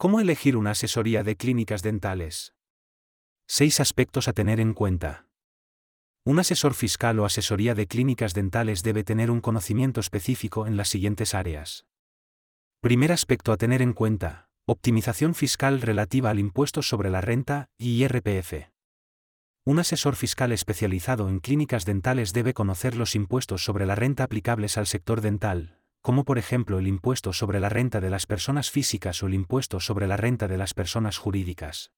¿Cómo elegir una asesoría de clínicas dentales? 6 aspectos a tener en cuenta. Un asesor fiscal o asesoría de clínicas dentales debe tener un conocimiento específico en las siguientes áreas. Primer aspecto a tener en cuenta, optimización fiscal relativa al impuesto sobre la renta IRPF. Un asesor fiscal especializado en clínicas dentales debe conocer los impuestos sobre la renta aplicables al sector dental, como por ejemplo el impuesto sobre la renta de las personas físicas o el impuesto sobre la renta de las personas jurídicas.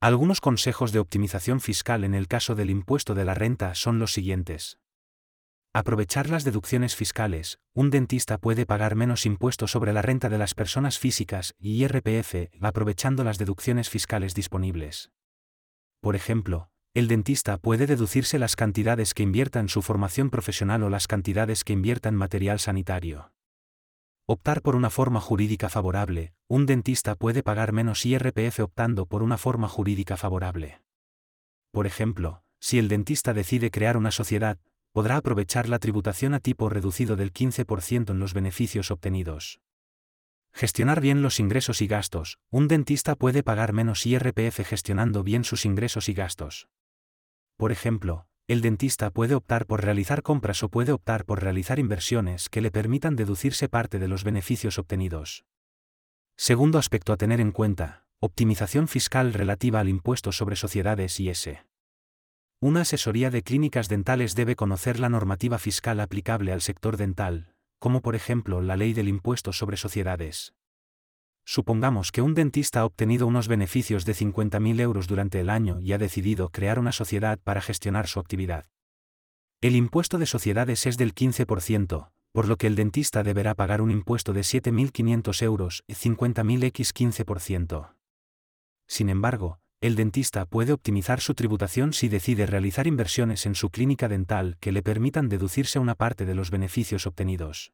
Algunos consejos de optimización fiscal en el caso del impuesto de la renta son los siguientes. Aprovechar las deducciones fiscales, un dentista puede pagar menos impuestos sobre la renta de las personas físicas y IRPF aprovechando las deducciones fiscales disponibles. Por ejemplo, el dentista puede deducirse las cantidades que invierta en su formación profesional o las cantidades que invierta en material sanitario. Optar por una forma jurídica favorable, un dentista puede pagar menos IRPF optando por una forma jurídica favorable. Por ejemplo, si el dentista decide crear una sociedad, podrá aprovechar la tributación a tipo reducido del 15% en los beneficios obtenidos. Gestionar bien los ingresos y gastos, un dentista puede pagar menos IRPF gestionando bien sus ingresos y gastos. Por ejemplo, el dentista puede optar por realizar compras o puede optar por realizar inversiones que le permitan deducirse parte de los beneficios obtenidos. Segundo aspecto a tener en cuenta, optimización fiscal relativa al impuesto sobre sociedades y S. Una asesoría de clínicas dentales debe conocer la normativa fiscal aplicable al sector dental, como por ejemplo la ley del impuesto sobre sociedades. Supongamos que un dentista ha obtenido unos beneficios de 50.000 euros durante el año y ha decidido crear una sociedad para gestionar su actividad. El impuesto de sociedades es del 15%, por lo que el dentista deberá pagar un impuesto de 7.500 euros y 50.000 x 15%. Sin embargo, el dentista puede optimizar su tributación si decide realizar inversiones en su clínica dental que le permitan deducirse una parte de los beneficios obtenidos.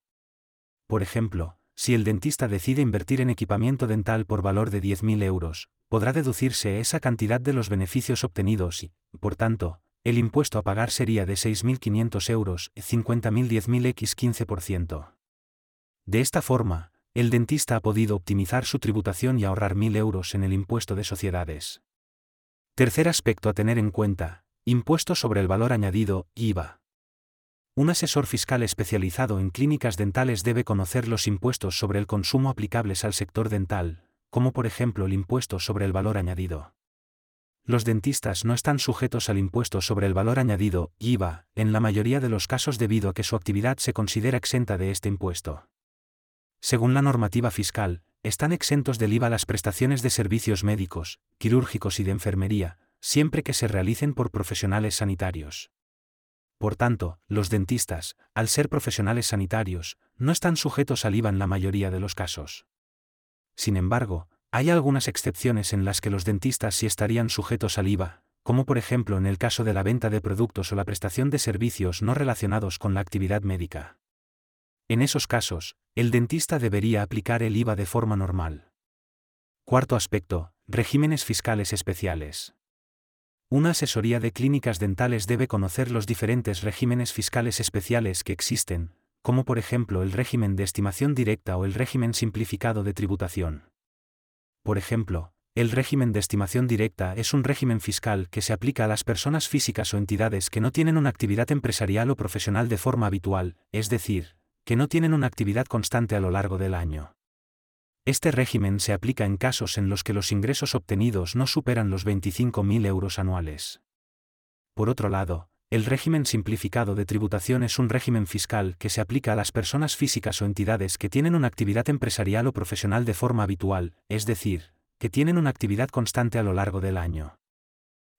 Por ejemplo, si el dentista decide invertir en equipamiento dental por valor de 10.000 euros, podrá deducirse esa cantidad de los beneficios obtenidos y, por tanto, el impuesto a pagar sería de 6.500 euros, 50.000 10.000 x 15%. De esta forma, el dentista ha podido optimizar su tributación y ahorrar 1.000 euros en el impuesto de sociedades. Tercer aspecto a tener en cuenta, impuesto sobre el valor añadido, IVA. Un asesor fiscal especializado en clínicas dentales debe conocer los impuestos sobre el consumo aplicables al sector dental, como por ejemplo el impuesto sobre el valor añadido. Los dentistas no están sujetos al impuesto sobre el valor añadido, IVA, en la mayoría de los casos debido a que su actividad se considera exenta de este impuesto. Según la normativa fiscal, están exentos del IVA las prestaciones de servicios médicos, quirúrgicos y de enfermería, siempre que se realicen por profesionales sanitarios. Por tanto, los dentistas, al ser profesionales sanitarios, no están sujetos al IVA en la mayoría de los casos. Sin embargo, hay algunas excepciones en las que los dentistas sí estarían sujetos al IVA, como por ejemplo en el caso de la venta de productos o la prestación de servicios no relacionados con la actividad médica. En esos casos, el dentista debería aplicar el IVA de forma normal. Cuarto aspecto, regímenes fiscales especiales. Una asesoría de clínicas dentales debe conocer los diferentes regímenes fiscales especiales que existen, como por ejemplo el régimen de estimación directa o el régimen simplificado de tributación. Por ejemplo, el régimen de estimación directa es un régimen fiscal que se aplica a las personas físicas o entidades que no tienen una actividad empresarial o profesional de forma habitual, es decir, que no tienen una actividad constante a lo largo del año. Este régimen se aplica en casos en los que los ingresos obtenidos no superan los 25.000 euros anuales. Por otro lado, el régimen simplificado de tributación es un régimen fiscal que se aplica a las personas físicas o entidades que tienen una actividad empresarial o profesional de forma habitual, es decir, que tienen una actividad constante a lo largo del año.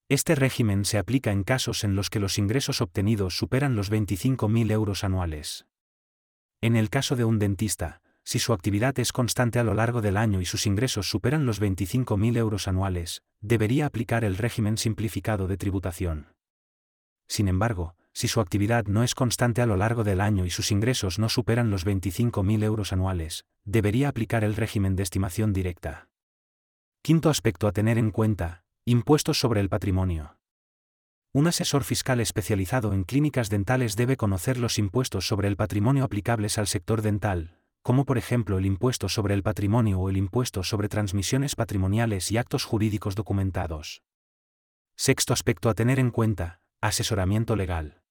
Este régimen se aplica en casos en los que los ingresos obtenidos superan los 25.000 euros anuales. En el caso de un dentista, si su actividad es constante a lo largo del año y sus ingresos superan los 25.000 euros anuales, debería aplicar el régimen simplificado de tributación. Sin embargo, si su actividad no es constante a lo largo del año y sus ingresos no superan los 25.000 euros anuales, debería aplicar el régimen de estimación directa. Quinto aspecto a tener en cuenta, impuestos sobre el patrimonio. Un asesor fiscal especializado en clínicas dentales debe conocer los impuestos sobre el patrimonio aplicables al sector dental, como por ejemplo el impuesto sobre el patrimonio o el impuesto sobre transmisiones patrimoniales y actos jurídicos documentados. Sexto aspecto a tener en cuenta, asesoramiento legal.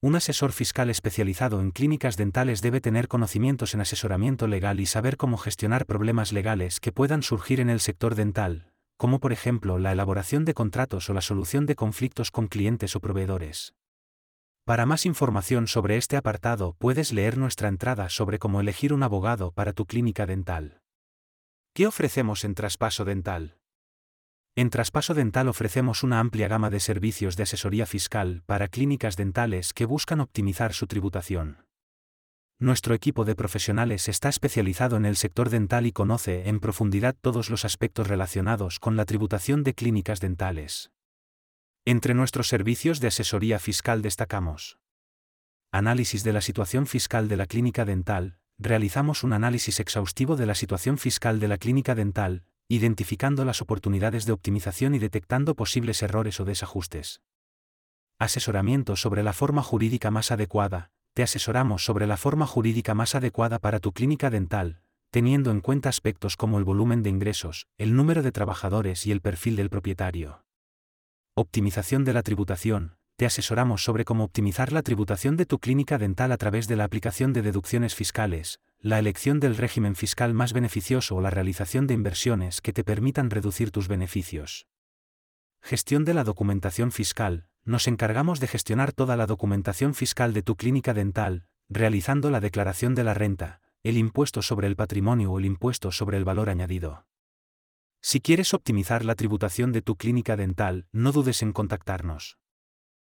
Un asesor fiscal especializado en clínicas dentales debe tener conocimientos en asesoramiento legal y saber cómo gestionar problemas legales que puedan surgir en el sector dental, como por ejemplo la elaboración de contratos o la solución de conflictos con clientes o proveedores. Para más información sobre este apartado puedes leer nuestra entrada sobre cómo elegir un abogado para tu clínica dental. ¿Qué ofrecemos en traspaso dental? En Traspaso Dental ofrecemos una amplia gama de servicios de asesoría fiscal para clínicas dentales que buscan optimizar su tributación. Nuestro equipo de profesionales está especializado en el sector dental y conoce en profundidad todos los aspectos relacionados con la tributación de clínicas dentales. Entre nuestros servicios de asesoría fiscal destacamos Análisis de la situación fiscal de la clínica dental, realizamos un análisis exhaustivo de la situación fiscal de la clínica dental, identificando las oportunidades de optimización y detectando posibles errores o desajustes. Asesoramiento sobre la forma jurídica más adecuada. Te asesoramos sobre la forma jurídica más adecuada para tu clínica dental, teniendo en cuenta aspectos como el volumen de ingresos, el número de trabajadores y el perfil del propietario. Optimización de la tributación. Te asesoramos sobre cómo optimizar la tributación de tu clínica dental a través de la aplicación de deducciones fiscales, la elección del régimen fiscal más beneficioso o la realización de inversiones que te permitan reducir tus beneficios. Gestión de la documentación fiscal. Nos encargamos de gestionar toda la documentación fiscal de tu clínica dental, realizando la declaración de la renta, el impuesto sobre el patrimonio o el impuesto sobre el valor añadido. Si quieres optimizar la tributación de tu clínica dental, no dudes en contactarnos.